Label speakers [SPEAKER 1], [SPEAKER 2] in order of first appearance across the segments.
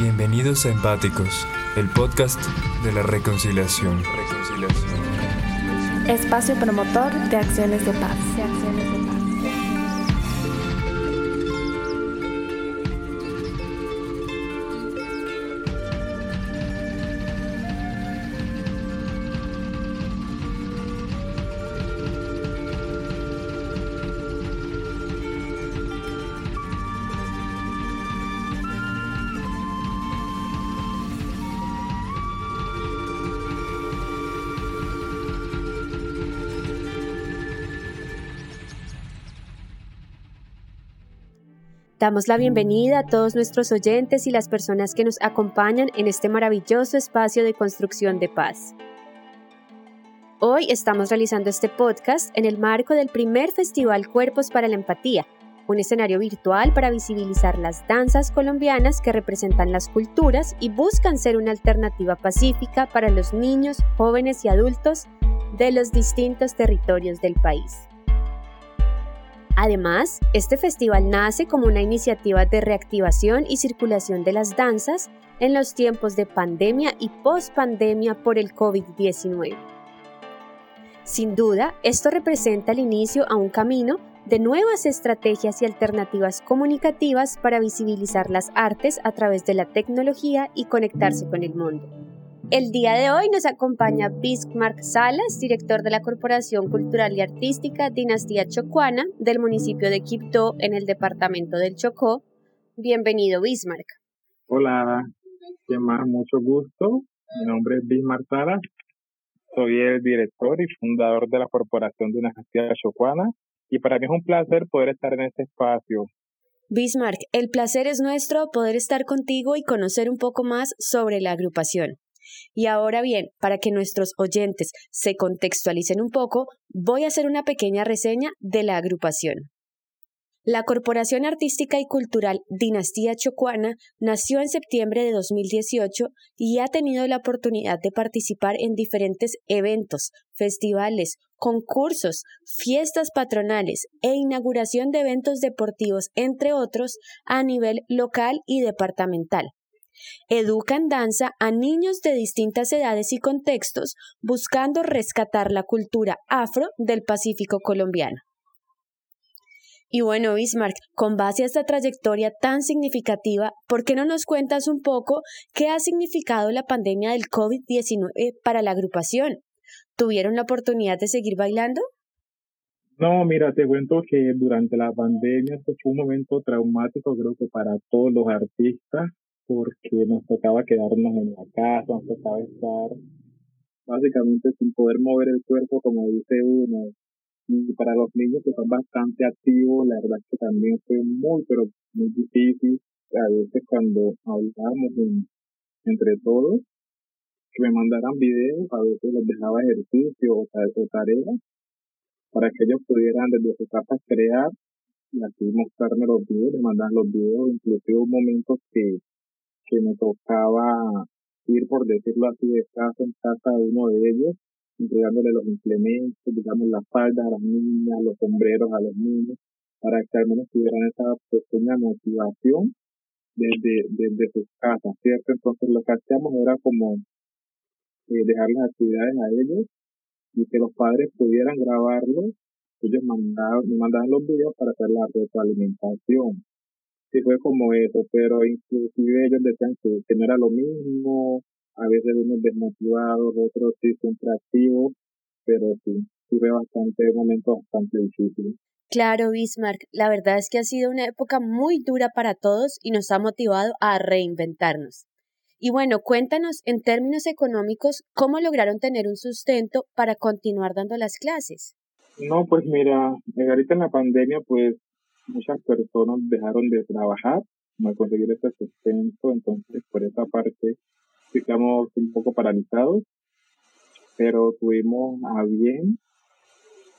[SPEAKER 1] Bienvenidos a Empáticos, el podcast de la reconciliación.
[SPEAKER 2] Espacio promotor de acciones de paz. Damos la bienvenida a todos nuestros oyentes y las personas que nos acompañan en este maravilloso espacio de construcción de paz. Hoy estamos realizando este podcast en el marco del primer Festival Cuerpos para la Empatía, un escenario virtual para visibilizar las danzas colombianas que representan las culturas y buscan ser una alternativa pacífica para los niños, jóvenes y adultos de los distintos territorios del país. Además, este festival nace como una iniciativa de reactivación y circulación de las danzas en los tiempos de pandemia y post-pandemia por el COVID-19. Sin duda, esto representa el inicio a un camino de nuevas estrategias y alternativas comunicativas para visibilizar las artes a través de la tecnología y conectarse con el mundo. El día de hoy nos acompaña Bismarck Salas, director de la Corporación Cultural y Artística Dinastía Chocuana del municipio de Quibdó en el departamento del Chocó. Bienvenido, Bismarck.
[SPEAKER 3] Hola, más mucho gusto. Mi nombre es Bismarck Salas. Soy el director y fundador de la Corporación Dinastía Chocuana y para mí es un placer poder estar en este espacio
[SPEAKER 2] Bismarck, el placer es nuestro poder estar contigo y conocer un poco más sobre la agrupación. Y ahora bien, para que nuestros oyentes se contextualicen un poco, voy a hacer una pequeña reseña de la agrupación. La Corporación Artística y Cultural Dinastía Chocuana nació en septiembre de 2018 y ha tenido la oportunidad de participar en diferentes eventos, festivales, concursos, fiestas patronales e inauguración de eventos deportivos, entre otros, a nivel local y departamental. Educa en danza a niños de distintas edades y contextos, buscando rescatar la cultura afro del Pacífico colombiano. Y bueno, Bismarck, con base a esta trayectoria tan significativa, ¿por qué no nos cuentas un poco qué ha significado la pandemia del COVID-19 para la agrupación? ¿Tuvieron la oportunidad de seguir bailando?
[SPEAKER 3] No, mira, te cuento que durante la pandemia esto fue un momento traumático, creo que para todos los artistas, porque nos tocaba quedarnos en la casa, nos tocaba estar básicamente sin poder mover el cuerpo como dice uno. Y para los niños que son bastante activos, la verdad que también fue muy, pero muy difícil. A veces cuando hablábamos entre todos, que me mandaran videos, a veces les dejaba ejercicio o, o tareas para que ellos pudieran desde su casa crear y así mostrarme los videos, mandaban los videos, inclusive momentos que que me tocaba ir, por decirlo así, de casa en casa de uno de ellos, entregándole los implementos, digamos, las faldas a las niñas, los sombreros a los niños, para que al menos tuvieran esa pequeña motivación desde, desde sus casas, ¿cierto? Entonces lo que hacíamos era como eh, dejar las actividades a ellos y que los padres pudieran grabarlos, ellos mandaban, mandaban los videos para hacer la retroalimentación sí fue como eso, pero inclusive ellos decían que, no era lo mismo, a veces unos desmotivados, otros sí siempre activos, pero sí, fue bastante, un momento bastante difícil.
[SPEAKER 2] Claro, Bismarck, la verdad es que ha sido una época muy dura para todos y nos ha motivado a reinventarnos. Y bueno, cuéntanos en términos económicos cómo lograron tener un sustento para continuar dando las clases.
[SPEAKER 3] No, pues mira, ahorita en la pandemia pues muchas personas dejaron de trabajar, no conseguir ese sustento, entonces por esa parte ficamos un poco paralizados, pero tuvimos a bien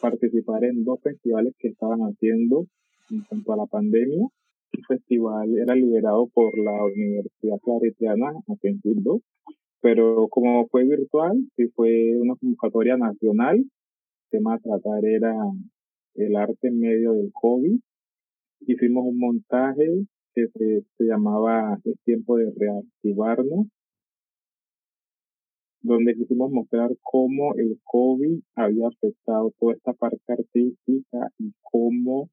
[SPEAKER 3] participar en dos festivales que estaban haciendo en cuanto a la pandemia. Un festival era liderado por la Universidad Claretiana aquí pero como fue virtual, sí fue una convocatoria nacional. El tema a tratar era el arte en medio del COVID hicimos un montaje que se, llamaba Es tiempo de reactivarnos, donde quisimos mostrar cómo el COVID había afectado toda esta parte artística y cómo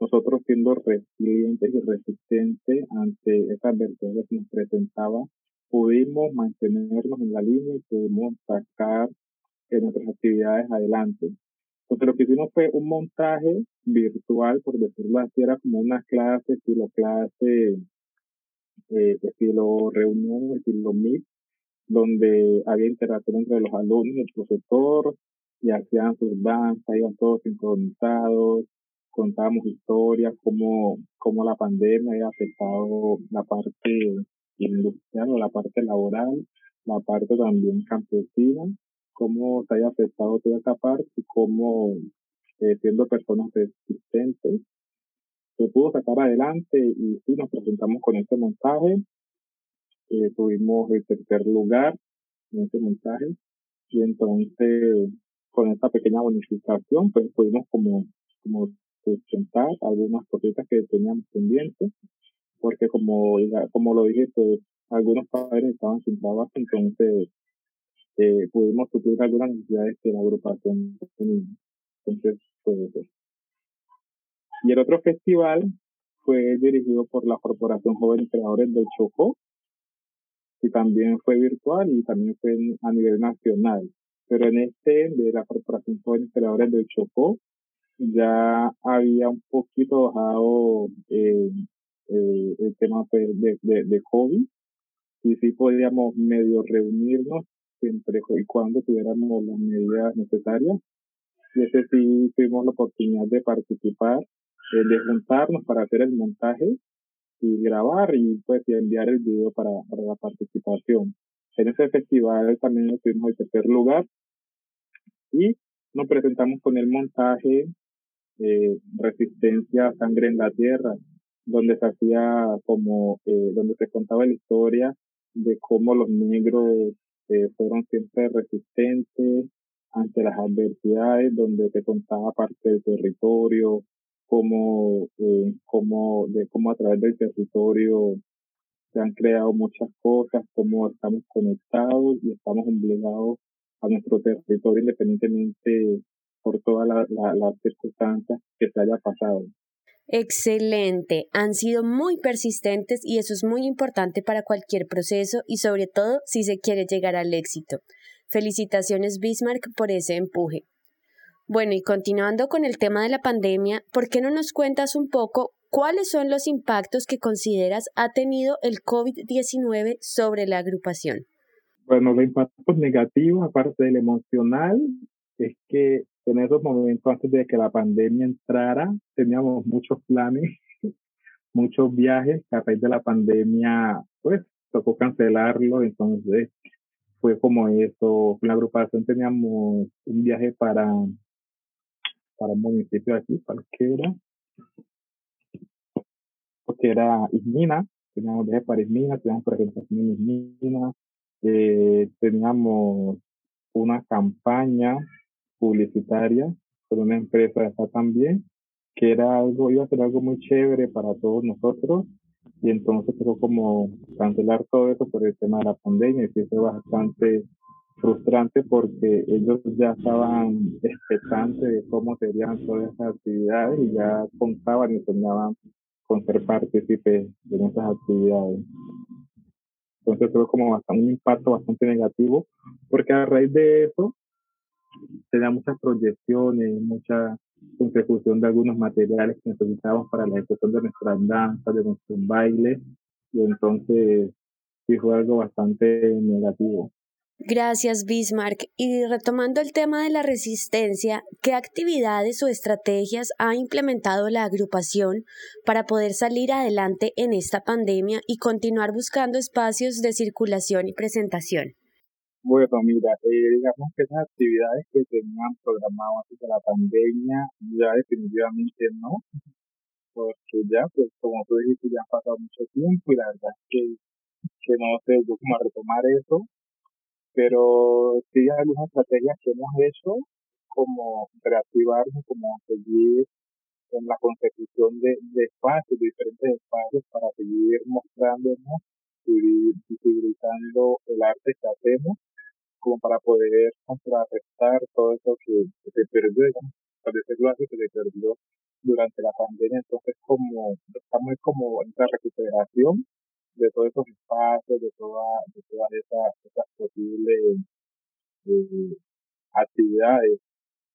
[SPEAKER 3] nosotros siendo resilientes y resistentes ante esas adversidades que nos presentaba, pudimos mantenernos en la línea y pudimos sacar nuestras actividades adelante. Entonces lo que hicimos fue un montaje virtual, por decirlo así, era como una clase, estilo clase, eh, estilo reunión, estilo Meet, donde había interacción entre los alumnos y el profesor, y hacían sus danzas, iban todos sincronizados, contábamos historias, cómo, cómo la pandemia había afectado la parte industrial la parte laboral, la parte también campesina, cómo se haya afectado toda esa parte y cómo, eh, siendo personas resistentes, se pudo sacar adelante y nos presentamos con este montaje. Eh, tuvimos el tercer lugar en este montaje y entonces con esta pequeña bonificación pues pudimos como, como presentar algunas cositas que teníamos pendientes porque como, como lo dije, pues algunos padres estaban sin trabajo, entonces eh, pudimos suplir algunas necesidades que la agrupación tenía. Entonces, pues eso. Y el otro festival fue dirigido por la Corporación Jóvenes Creadores del Chocó y también fue virtual y también fue a nivel nacional. Pero en este de la Corporación Jóvenes Creadores del Chocó ya había un poquito bajado eh, eh, el tema pues, de, de, de COVID y sí podíamos medio reunirnos siempre y cuando tuviéramos las medidas necesarias. Y ese sí tuvimos la oportunidad de participar, eh, de juntarnos para hacer el montaje y grabar y pues enviar el video para, para la participación. En ese festival también estuvimos en tercer lugar y nos presentamos con el montaje eh, Resistencia Sangre en la Tierra, donde se hacía como, eh, donde se contaba la historia de cómo los negros eh, fueron siempre resistentes ante las adversidades, donde se contaba parte del territorio, cómo, eh, cómo, de cómo a través del territorio se han creado muchas cosas, cómo estamos conectados y estamos obligados a nuestro territorio independientemente por todas las circunstancias que se haya pasado.
[SPEAKER 2] Excelente, han sido muy persistentes y eso es muy importante para cualquier proceso y sobre todo si se quiere llegar al éxito. Felicitaciones Bismarck por ese empuje. Bueno, y continuando con el tema de la pandemia, ¿por qué no nos cuentas un poco cuáles son los impactos que consideras ha tenido el COVID-19 sobre la agrupación?
[SPEAKER 3] Bueno, los impactos negativos, aparte del emocional, es que en esos momentos antes de que la pandemia entrara, teníamos muchos planes, muchos viajes, a raíz de la pandemia, pues tocó cancelarlo, entonces fue como eso. Con la agrupación teníamos un viaje para, para un municipio aquí, cualquiera, porque era Ismina, teníamos viaje para Ismina, teníamos presentación en Ismina, eh, teníamos una campaña publicitaria por una empresa esa también, que era algo, iba a ser algo muy chévere para todos nosotros, y entonces fue como cancelar todo eso por el tema de la pandemia, y fue bastante frustrante porque ellos ya estaban expectantes de cómo serían todas esas actividades y ya contaban y soñaban con ser partícipes de nuestras actividades. Entonces fue como bastante, un impacto bastante negativo, porque a raíz de eso tenía muchas proyecciones, mucha consecución de algunos materiales que necesitábamos para la ejecución de nuestras danzas, de nuestros bailes, y entonces sí fue algo bastante negativo.
[SPEAKER 2] Gracias, Bismarck. Y retomando el tema de la resistencia, ¿qué actividades o estrategias ha implementado la agrupación para poder salir adelante en esta pandemia y continuar buscando espacios de circulación y presentación?
[SPEAKER 3] Bueno, mira, eh, digamos que esas actividades que tenían programado antes de la pandemia, ya definitivamente no, porque ya, pues como tú dijiste, ya ha pasado mucho tiempo y la verdad es que, que no sé yo cómo retomar eso, pero sí hay algunas estrategias que hemos hecho, como reactivarnos, como seguir en la consecución de, de espacios, de diferentes espacios para seguir mostrándonos y visibilizando el arte que hacemos como para poder contrarrestar todo eso que, se perdió, para decirlo así, que se perdió durante la pandemia. Entonces, como estamos como en esta recuperación de todos esos espacios, de, toda, de todas esas, esas posibles eh, actividades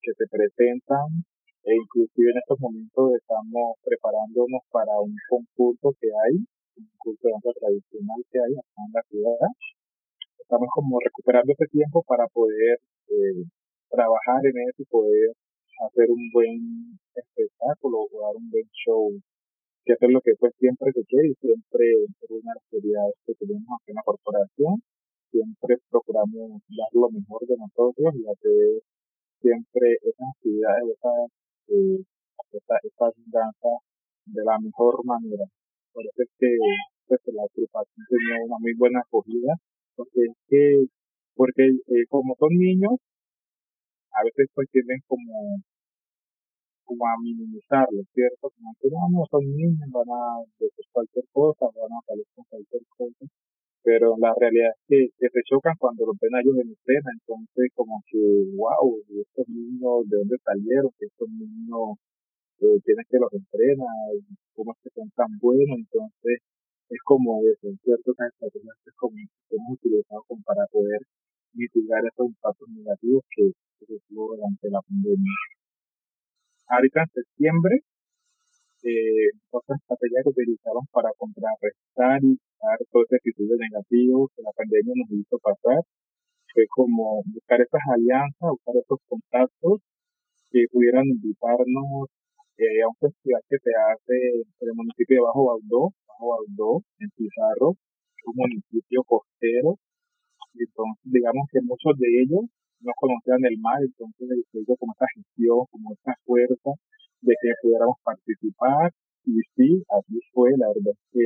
[SPEAKER 3] que se presentan e inclusive en estos momentos estamos preparándonos para un concurso que hay, un concurso de danza tradicional que hay acá en la ciudad, estamos como recuperando ese tiempo para poder eh, trabajar en eso y poder hacer un buen espectáculo o dar un buen show, que es lo que pues siempre se quiere y siempre es una de las actividades que tenemos aquí en la corporación, siempre procuramos dar lo mejor de nosotros y hacer siempre esas actividades, esas, eh, esas, danzas de la mejor manera. Por eso es que pues, la agrupación tenía una muy buena acogida porque es que, porque eh, como son niños, a veces pues tienden como, como a minimizarlo, ¿cierto? Como que no, son niños, van a decir cualquier cosa, van a salir con cualquier cosa, pero la realidad es que, se chocan cuando los ven a ellos en escena, entonces como que, wow, estos niños, ¿de dónde salieron? Que estos niños eh, tienen que los entrenar, cómo es que son tan buenos, entonces es como eso, ciertas estrategias es como hemos utilizado como para poder mitigar esos impactos negativos que, se tuvo durante la pandemia. Ahorita en septiembre, eh, otras estrategias que utilizamos para contrarrestar y dar todo ese episodio negativo que la pandemia nos hizo pasar fue como buscar esas alianzas, buscar esos contactos que pudieran invitarnos eh, a un festival que se hace en el municipio de Bajo Baudó, En Pizarro, un municipio costero, y entonces digamos que muchos de ellos no conocían el mar, entonces se hizo como esta gestión, como esta fuerza de que pudiéramos participar, y sí, así fue, la verdad es que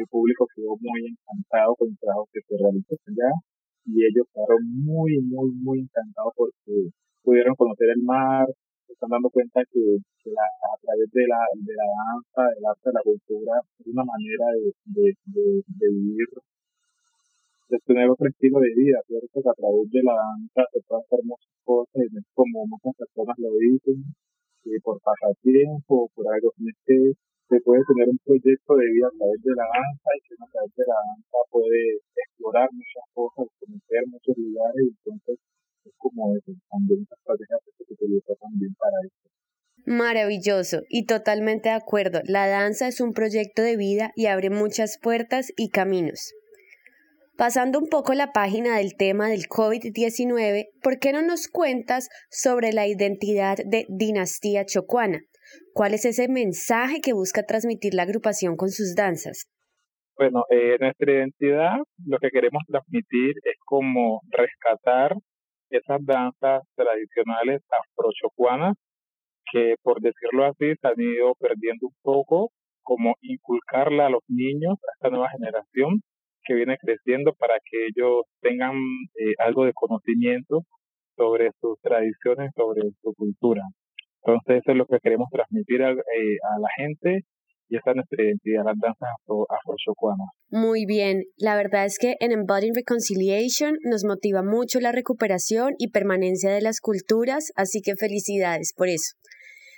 [SPEAKER 3] el público quedó muy encantado con el trabajo que se realizó allá, y ellos quedaron muy, muy, muy encantados porque pudieron conocer el mar, están dando cuenta que, a través de la, de la danza, del arte, de la cultura, es una manera de, de, de, vivir, de tener otro estilo de vida, ¿cierto? Que a través de la danza se pueden hacer muchas cosas, y como muchas personas lo dicen, que por pasatiempo, por algo que se puede tener un proyecto de vida a través de la danza y que a través de la danza puede explorar muchas cosas, conocer muchos lugares entonces es como eso, también estrategia también para eso.
[SPEAKER 2] Maravilloso y totalmente de acuerdo. La danza es un proyecto de vida y abre muchas puertas y caminos. Pasando un poco la página del tema del COVID-19, ¿por qué no nos cuentas sobre la identidad de Dinastía Chocuana? ¿Cuál es ese mensaje que busca transmitir la agrupación con sus danzas?
[SPEAKER 3] Bueno, eh, nuestra identidad, lo que queremos transmitir es como rescatar esas danzas tradicionales afrochocuanas que, por decirlo así, se han ido perdiendo un poco, como inculcarla a los niños, a esta nueva generación que viene creciendo para que ellos tengan eh, algo de conocimiento sobre sus tradiciones, sobre su cultura. Entonces, eso es lo que queremos transmitir a, eh, a la gente y esa es nuestra identidad, las danzas afro,
[SPEAKER 2] Muy bien, la verdad es que en Embodying Reconciliation nos motiva mucho la recuperación y permanencia de las culturas, así que felicidades por eso.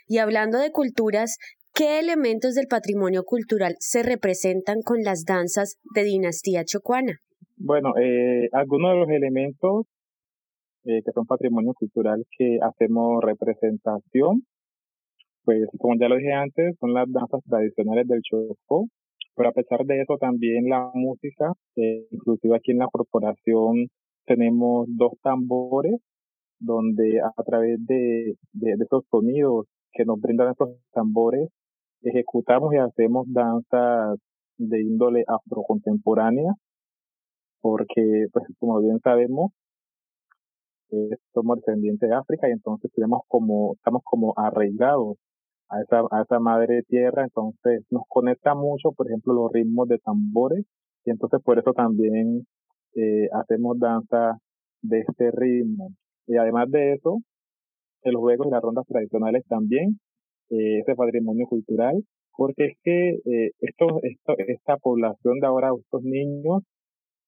[SPEAKER 2] Y hablando de culturas, ¿qué elementos del patrimonio cultural se representan con las danzas de dinastía chocuana?
[SPEAKER 3] Bueno, eh, algunos de los elementos eh, que son patrimonio cultural que hacemos representación pues como ya lo dije antes, son las danzas tradicionales del Chocó, pero a pesar de eso también la música, eh, inclusive aquí en la corporación tenemos dos tambores donde a través de, de, esos sonidos que nos brindan esos tambores, ejecutamos y hacemos danzas de índole afrocontemporánea, porque pues como bien sabemos, eh, somos descendientes de África y entonces tenemos como, estamos como arraigados a esa, a esa madre tierra, entonces nos conecta mucho, por ejemplo, los ritmos de tambores, y entonces por eso también eh, hacemos danza de este ritmo. Y además de eso, el juego y las rondas tradicionales también eh, ese patrimonio cultural, porque es que eh, esto, esto, esta población de ahora, estos niños,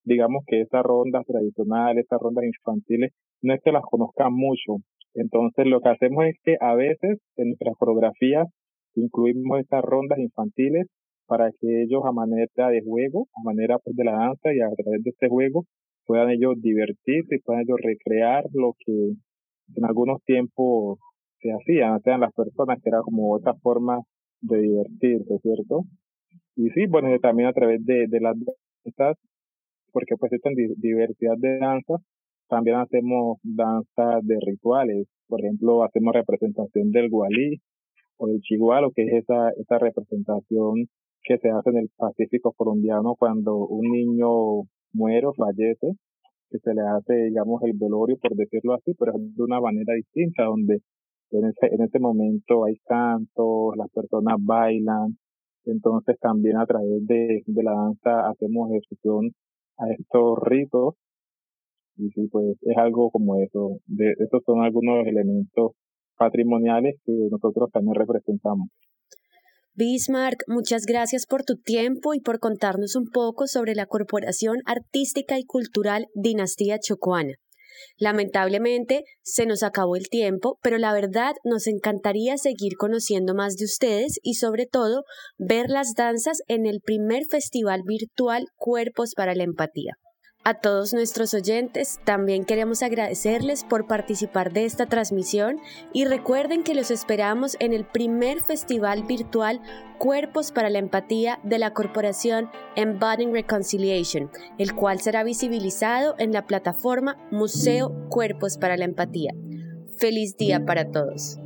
[SPEAKER 3] digamos que esas rondas tradicionales, esas rondas infantiles, no es que las conozcan mucho. Entonces lo que hacemos es que a veces en nuestras coreografías incluimos estas rondas infantiles para que ellos a manera de juego, a manera pues, de la danza y a través de este juego puedan ellos divertirse y puedan ellos recrear lo que en algunos tiempos se hacían, sean las personas, que era como otra forma de divertirse, ¿cierto? Y sí, bueno, también a través de, de las danzas, porque pues esta diversidad de danzas, también hacemos danzas de rituales, por ejemplo, hacemos representación del gualí o del chigualo, que es esa, esa representación que se hace en el Pacífico colombiano cuando un niño muere o fallece, que se le hace, digamos, el velorio, por decirlo así, pero es de una manera distinta, donde en ese, en ese momento hay cantos, las personas bailan, entonces también a través de, de la danza hacemos ejecución a estos ritos, y sí, pues es algo como eso, de, son algunos elementos patrimoniales que nosotros también representamos.
[SPEAKER 2] Bismarck, muchas gracias por tu tiempo y por contarnos un poco sobre la Corporación Artística y Cultural Dinastía Chocuana. Lamentablemente se nos acabó el tiempo, pero la verdad nos encantaría seguir conociendo más de ustedes y sobre todo ver las danzas en el primer festival virtual Cuerpos para la Empatía. A todos nuestros oyentes también queremos agradecerles por participar de esta transmisión y recuerden que los esperamos en el primer festival virtual Cuerpos para la Empatía de la corporación Embodying Reconciliation, el cual será visibilizado en la plataforma Museo Cuerpos para la Empatía. Feliz día para todos.